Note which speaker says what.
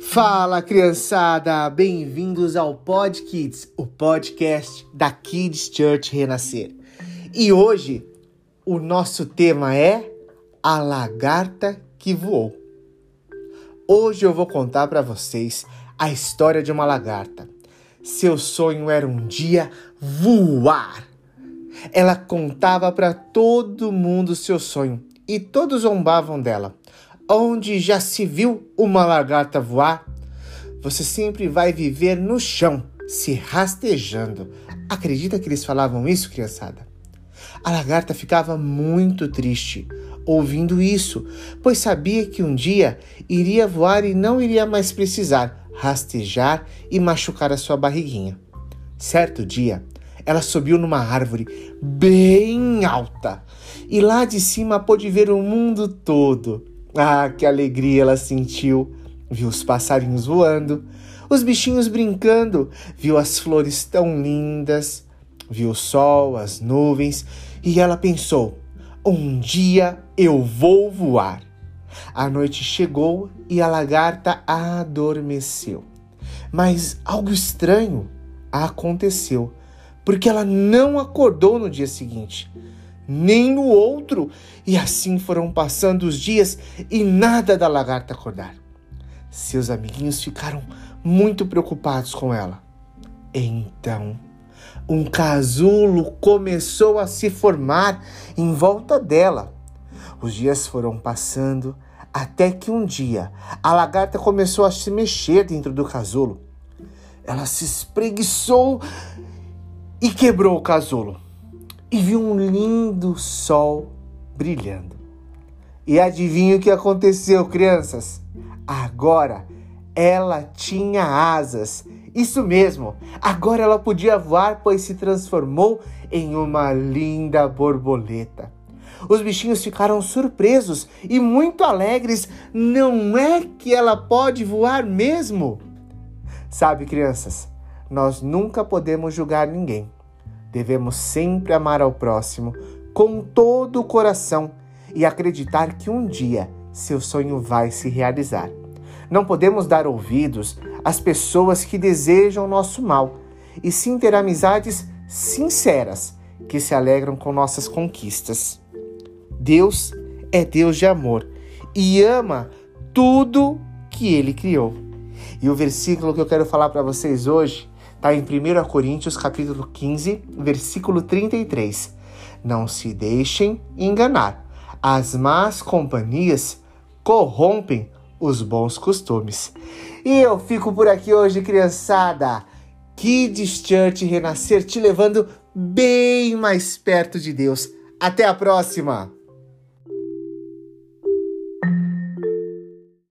Speaker 1: Fala criançada, bem-vindos ao Pod Kids, o podcast da Kids Church Renascer. E hoje o nosso tema é a lagarta que voou. Hoje eu vou contar para vocês a história de uma lagarta. Seu sonho era um dia voar. Ela contava para todo mundo seu sonho e todos zombavam dela. Onde já se viu uma lagarta voar? Você sempre vai viver no chão, se rastejando. Acredita que eles falavam isso, criançada? A lagarta ficava muito triste ouvindo isso, pois sabia que um dia iria voar e não iria mais precisar rastejar e machucar a sua barriguinha. Certo dia, ela subiu numa árvore bem alta e lá de cima pôde ver o mundo todo. Ah, que alegria ela sentiu! Viu os passarinhos voando, os bichinhos brincando, viu as flores tão lindas, viu o sol, as nuvens e ela pensou: um dia eu vou voar. A noite chegou e a lagarta adormeceu. Mas algo estranho aconteceu porque ela não acordou no dia seguinte, nem no outro, e assim foram passando os dias e nada da lagarta acordar. Seus amiguinhos ficaram muito preocupados com ela. Então, um casulo começou a se formar em volta dela. Os dias foram passando até que um dia a lagarta começou a se mexer dentro do casulo. Ela se espreguiçou e quebrou o casulo e viu um lindo sol brilhando. E adivinha o que aconteceu, crianças? Agora ela tinha asas. Isso mesmo, agora ela podia voar, pois se transformou em uma linda borboleta. Os bichinhos ficaram surpresos e muito alegres. Não é que ela pode voar mesmo? Sabe, crianças, nós nunca podemos julgar ninguém. Devemos sempre amar ao próximo com todo o coração e acreditar que um dia seu sonho vai se realizar. Não podemos dar ouvidos às pessoas que desejam nosso mal e sim ter amizades sinceras que se alegram com nossas conquistas. Deus é Deus de amor e ama tudo que ele criou. E o versículo que eu quero falar para vocês hoje está em 1 Coríntios capítulo 15, versículo 33. Não se deixem enganar. As más companhias corrompem os bons costumes. E eu fico por aqui hoje, criançada. Kids Church Renascer te levando bem mais perto de Deus. Até a próxima!